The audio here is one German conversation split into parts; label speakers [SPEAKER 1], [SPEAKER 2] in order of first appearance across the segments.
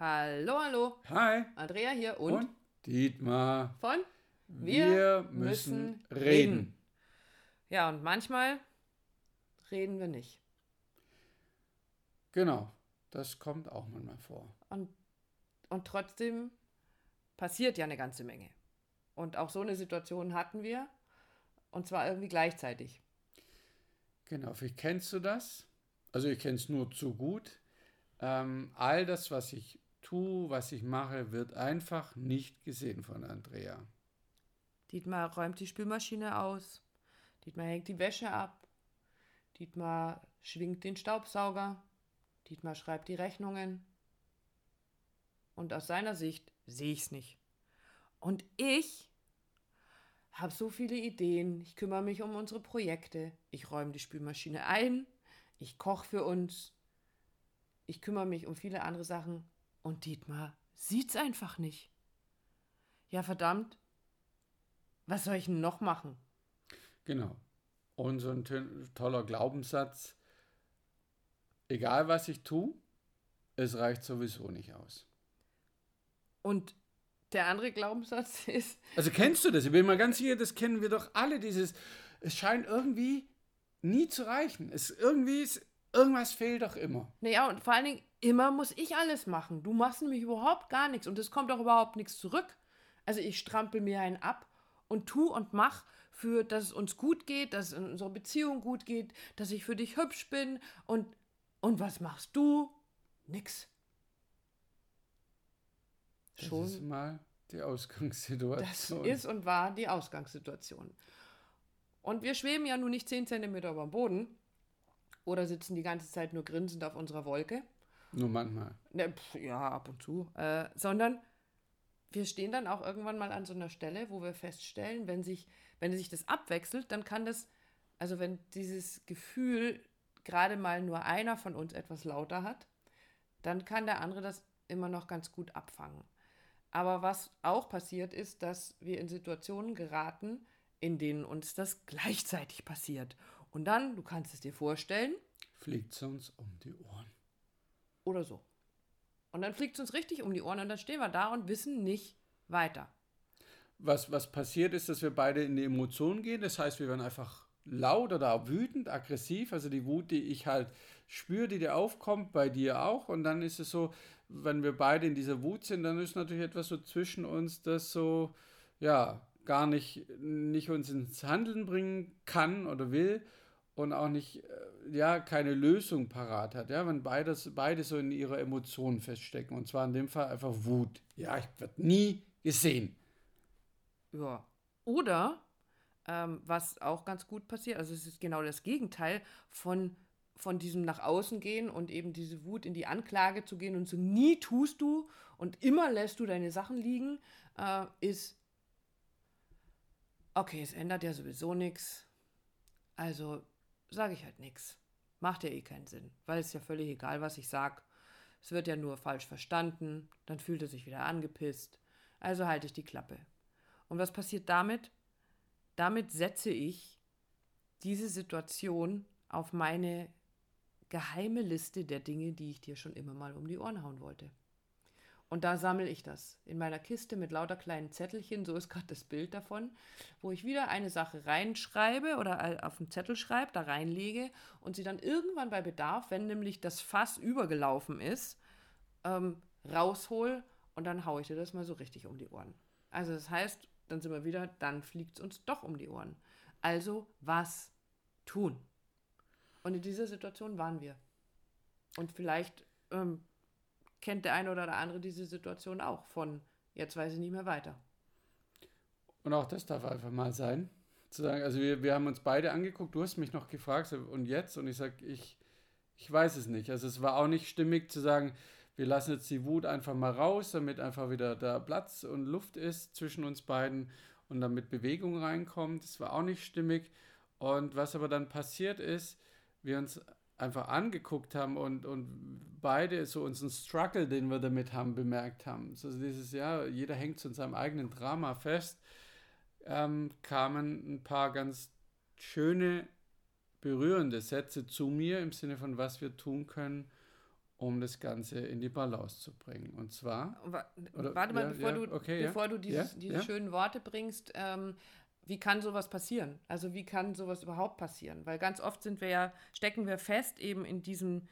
[SPEAKER 1] Hallo, hallo.
[SPEAKER 2] Hi.
[SPEAKER 1] Andrea hier und,
[SPEAKER 2] Und Dietmar.
[SPEAKER 1] von
[SPEAKER 2] Wir, müssen reden.
[SPEAKER 1] Ja, und manchmal reden wir nicht.
[SPEAKER 2] Genau. Das kommt auch manchmal vor.
[SPEAKER 1] Und, und trotzdem passiert ja eine ganze Menge. Und auch so eine Situation hatten wir. Und zwar irgendwie gleichzeitig.
[SPEAKER 2] Genau. Vielleicht kennst du das. Also ich kenne es nur zu gut. Ähm, all das, was ich tue, was ich mache, wird einfach nicht gesehen von Andrea.
[SPEAKER 1] Dietmar räumt die Spülmaschine aus. Dietmar hängt die Wäsche ab. Dietmar schwingt den Staubsauger. Dietmar schreibt die Rechnungen. Und aus seiner Sicht sehe ich es nicht. Und ich habe so viele Ideen. Ich kümmere mich um unsere Projekte. Ich räume die Spülmaschine ein. Ich koche für uns. Ich kümmere mich um viele andere Sachen. Und Dietmar sieht's einfach nicht. Ja, verdammt. Was soll ich denn noch machen?
[SPEAKER 2] Genau. Und so ein to- toller Glaubenssatz. Egal was ich tue, es reicht sowieso nicht aus.
[SPEAKER 1] Und der andere Glaubenssatz ist,
[SPEAKER 2] Also kennst du das? Ich bin mal ganz sicher, das kennen wir doch alle, dieses, es scheint irgendwie nie zu reichen. Es irgendwie ist, irgendwas fehlt doch immer.
[SPEAKER 1] naja, und vor allen Dingen, immer muss ich alles machen. Du machst nämlich überhaupt gar nichts und es kommt auch überhaupt nichts zurück. Also ich strampel mir einen ab und tu und mach für, dass es uns gut geht, dass es in unserer Beziehung gut geht, dass ich für dich hübsch bin und, und was machst du? Nix.
[SPEAKER 2] Das
[SPEAKER 1] Schon
[SPEAKER 2] ist mal die
[SPEAKER 1] Das
[SPEAKER 2] Ausgangssituation.
[SPEAKER 1] ist und war die Ausgangssituation. Und wir schweben ja nun nicht 10 cm über dem Boden oder sitzen die ganze Zeit nur grinsend auf unserer Wolke.
[SPEAKER 2] Nur manchmal.
[SPEAKER 1] Ne, pf, ja, ab und zu. Äh, sondern wir stehen dann auch irgendwann mal an so einer Stelle, wo wir feststellen, wenn sich, wenn sich das abwechselt, dann kann das, also wenn dieses Gefühl gerade mal nur einer von uns etwas lauter hat, dann kann der andere das immer noch ganz gut abfangen. Aber was auch passiert ist, dass wir in Situationen geraten, in denen uns das gleichzeitig passiert. Und dann, du kannst es dir vorstellen,
[SPEAKER 2] Fliegt es uns um die Ohren.
[SPEAKER 1] Oder so. Und dann fliegt es uns richtig um die Ohren und dann stehen wir da und wissen nicht weiter.
[SPEAKER 2] Was, was passiert ist, dass wir beide in die Emotionen gehen. Das heißt, wir werden einfach laut oder wütend, aggressiv. Also die Wut, die ich halt spüre, die dir aufkommt, bei dir auch. Und dann ist es so, wenn wir beide in dieser Wut sind, dann ist natürlich etwas so zwischen uns, das so, ja, gar nicht, nicht uns ins Handeln bringen kann oder will und auch nicht, äh, ja, keine Lösung parat hat. Ja, wenn beides, beide so in ihrer Emotion feststecken. Und zwar in dem Fall einfach Wut. Ja, ich werde nie gesehen.
[SPEAKER 1] Ja. Oder, ähm, was auch ganz gut passiert, also es ist genau das Gegenteil von, von diesem nach außen gehen und eben diese Wut in die Anklage zu gehen und so nie tust du und immer lässt du deine Sachen liegen, äh, ist, okay, es ändert ja sowieso nichts, also sage ich halt nichts. Macht ja eh keinen Sinn, weil es ja völlig egal, was ich sag. Es wird ja nur falsch verstanden, dann fühlt er sich wieder angepisst. Also halte ich die Klappe. Und was passiert damit? Damit setze ich diese Situation auf meine geheime Liste der Dinge, die ich dir schon immer mal um die Ohren hauen wollte. Und da sammle ich das in meiner Kiste mit lauter kleinen Zettelchen, so ist gerade das Bild davon, wo ich wieder eine Sache reinschreibe oder auf einen Zettel schreibe, da reinlege und sie dann irgendwann bei Bedarf, wenn nämlich das Fass übergelaufen ist, ähm, raushol und dann haue ich dir das mal so richtig um die Ohren. Also das heißt, dann sind wir wieder, dann fliegt es uns doch um die Ohren. Also was tun? Und in dieser Situation waren wir. Und vielleicht ähm, kennt der eine oder der andere diese Situation auch von, jetzt weiß ich nicht mehr weiter.
[SPEAKER 2] Und auch das darf einfach mal sein. Zu sagen, also wir, wir haben uns beide angeguckt, du hast mich noch gefragt, und jetzt? Und ich sage, ich, ich weiß es nicht. Also es war auch nicht stimmig zu sagen, wir lassen jetzt die Wut einfach mal raus, damit einfach wieder da Platz und Luft ist zwischen uns beiden und damit Bewegung reinkommt. Das war auch nicht stimmig. Und was aber dann passiert ist, wir uns einfach angeguckt haben und, und beide so unseren Struggle, den wir damit haben, bemerkt haben. So dieses, ja, jeder hängt zu seinem eigenen Drama fest, ähm, kamen ein paar ganz schöne, berührende Sätze zu mir im Sinne von, was wir tun können, um das Ganze in die Balance zu bringen. Und zwar.
[SPEAKER 1] Oder, Warte mal, ja, bevor, ja, du, okay, bevor du dieses, diese schönen Worte bringst, ähm, wie kann sowas passieren? Also wie kann sowas überhaupt passieren? Weil ganz oft sind wir ja, stecken wir fest eben in diesem,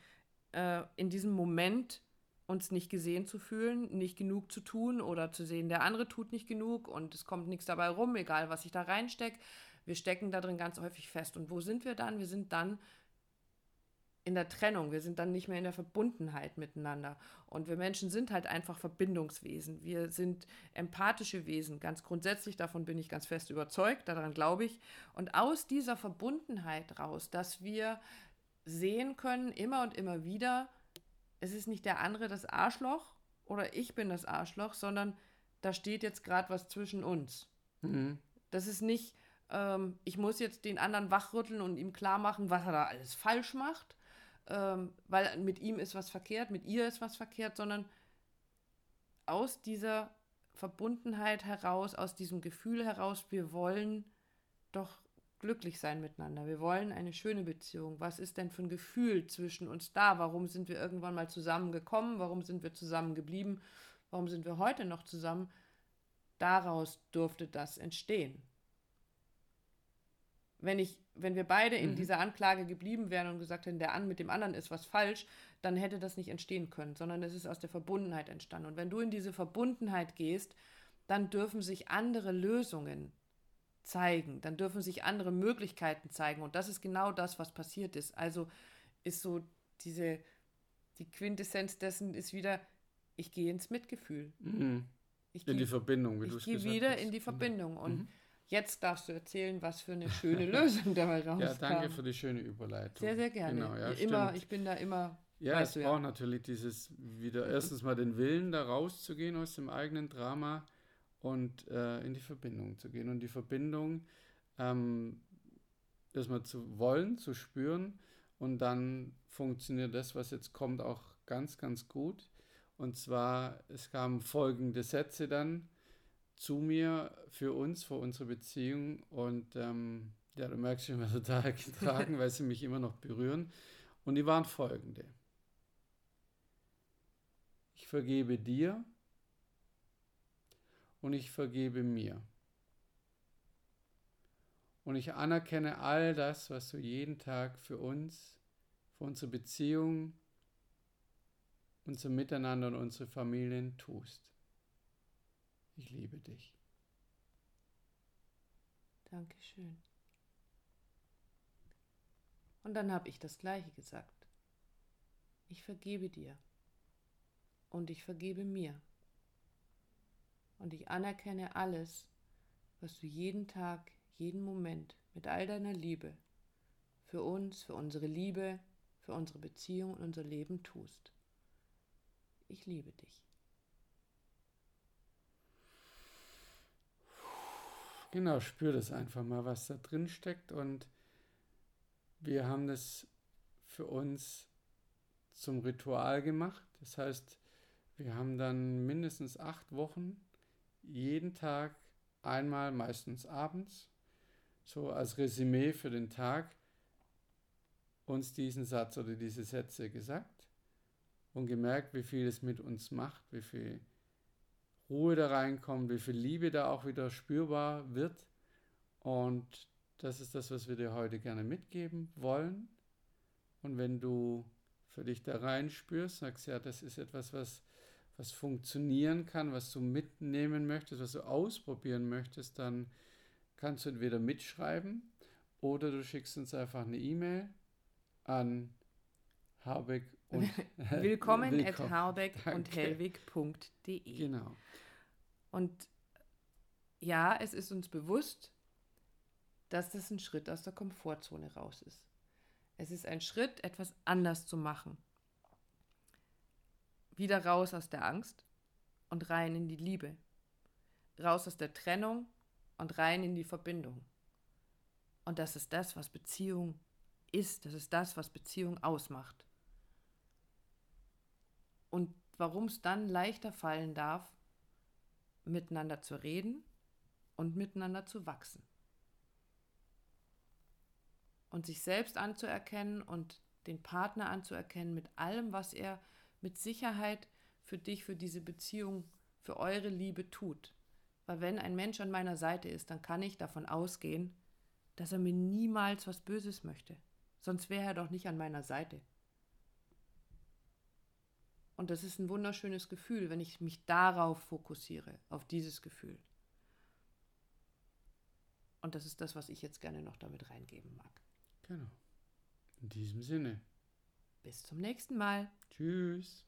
[SPEAKER 1] äh, in diesem Moment, uns nicht gesehen zu fühlen, nicht genug zu tun oder zu sehen, der andere tut nicht genug und es kommt nichts dabei rum, egal was ich da reinstecke. Wir stecken da drin ganz häufig fest. Und wo sind wir dann? Wir sind dann in der Trennung, wir sind dann nicht mehr in der Verbundenheit miteinander. Und wir Menschen sind halt einfach Verbindungswesen. Wir sind empathische Wesen. Ganz grundsätzlich, davon bin ich ganz fest überzeugt, daran glaube ich. Und aus dieser Verbundenheit raus, dass wir sehen können, immer und immer wieder, es ist nicht der andere das Arschloch oder ich bin das Arschloch, sondern da steht jetzt gerade was zwischen uns. Mhm. Das ist nicht, ähm, ich muss jetzt den anderen wachrütteln und ihm klar machen, was er da alles falsch macht, ähm, weil mit ihm ist was verkehrt, mit ihr ist was verkehrt, sondern aus dieser Verbundenheit heraus, aus diesem Gefühl heraus, wir wollen doch glücklich sein miteinander. Wir wollen eine schöne Beziehung. Was ist denn für ein Gefühl zwischen uns da? Warum sind wir irgendwann mal zusammengekommen? Warum sind wir zusammengeblieben? Warum sind wir heute noch zusammen? Daraus durfte das entstehen wenn ich, wenn wir beide in mhm. dieser Anklage geblieben wären und gesagt hätten, der an mit dem anderen ist was falsch, dann hätte das nicht entstehen können, sondern es ist aus der Verbundenheit entstanden. Und wenn du in diese Verbundenheit gehst, dann dürfen sich andere Lösungen zeigen, dann dürfen sich andere Möglichkeiten zeigen. Und das ist genau das, was passiert ist. Also ist so diese, die Quintessenz dessen ist wieder, ich gehe ins Mitgefühl.
[SPEAKER 2] Mhm. in geh, die Verbindung, wie du es
[SPEAKER 1] gesagt hast. Ich gehe wieder in die Verbindung. Und mhm. Jetzt darfst du erzählen, was für eine schöne Lösung dabei rauskam.
[SPEAKER 2] Ja, danke für die schöne Überleitung.
[SPEAKER 1] Sehr, sehr gerne. Genau, ja, immer, ich bin da immer.
[SPEAKER 2] Ja, es braucht ja. natürlich dieses wieder erstens mal den Willen, da rauszugehen aus dem eigenen Drama und äh, in die Verbindung zu gehen. Und die Verbindung ähm, erstmal zu wollen, zu spüren und dann funktioniert das, was jetzt kommt, auch ganz, ganz gut. Und zwar, es kamen folgende Sätze dann zu mir für uns, für unsere Beziehung. Und ähm, ja, du merkst, ich bin total getragen, weil sie mich immer noch berühren. Und die waren folgende. Ich vergebe dir und ich vergebe mir. Und ich anerkenne all das, was du jeden Tag für uns, für unsere Beziehung, unser Miteinander und unsere Familien tust ich liebe dich.
[SPEAKER 1] Dankeschön. Und dann habe ich das gleiche gesagt. Ich vergebe dir. Und ich vergebe mir. Und ich anerkenne alles, was du jeden Tag, jeden Moment mit all deiner Liebe für uns, für unsere Liebe, für unsere Beziehung und unser Leben tust. Ich liebe dich.
[SPEAKER 2] Genau, spür das einfach mal, was da drin steckt. Und wir haben das für uns zum Ritual gemacht. Das heißt, wir haben dann mindestens acht Wochen jeden Tag einmal, meistens abends, so als Resümee für den Tag, uns diesen Satz oder diese Sätze gesagt und gemerkt, wie viel es mit uns macht, wie viel Ruhe da reinkommt, wie viel Liebe da auch wieder spürbar wird. Und das ist das, was wir dir heute gerne mitgeben wollen. Und wenn du für dich da reinspürst, sagst ja, das ist etwas, was, was funktionieren kann, was du mitnehmen möchtest, was du ausprobieren möchtest, dann kannst du entweder mitschreiben oder du schickst uns einfach eine E-Mail an Harbeck und
[SPEAKER 1] Willkommen, Willkommen. at harbeck und hellwig.de.
[SPEAKER 2] Genau.
[SPEAKER 1] Und ja, es ist uns bewusst, dass das ein Schritt aus der Komfortzone raus ist. Es ist ein Schritt, etwas anders zu machen. Wieder raus aus der Angst und rein in die Liebe. Raus aus der Trennung und rein in die Verbindung. Und das ist das, was Beziehung ist. Das ist das, was Beziehung ausmacht. Und warum es dann leichter fallen darf, miteinander zu reden und miteinander zu wachsen. Und sich selbst anzuerkennen und den Partner anzuerkennen mit allem, was er mit Sicherheit für dich, für diese Beziehung, für eure Liebe tut. Weil wenn ein Mensch an meiner Seite ist, dann kann ich davon ausgehen, dass er mir niemals was Böses möchte. Sonst wäre er doch nicht an meiner Seite. Und das ist ein wunderschönes Gefühl, wenn ich mich darauf fokussiere, auf dieses Gefühl. Und das ist das, was ich jetzt gerne noch damit reingeben mag.
[SPEAKER 2] Genau. In diesem Sinne.
[SPEAKER 1] Bis zum nächsten Mal.
[SPEAKER 2] Tschüss.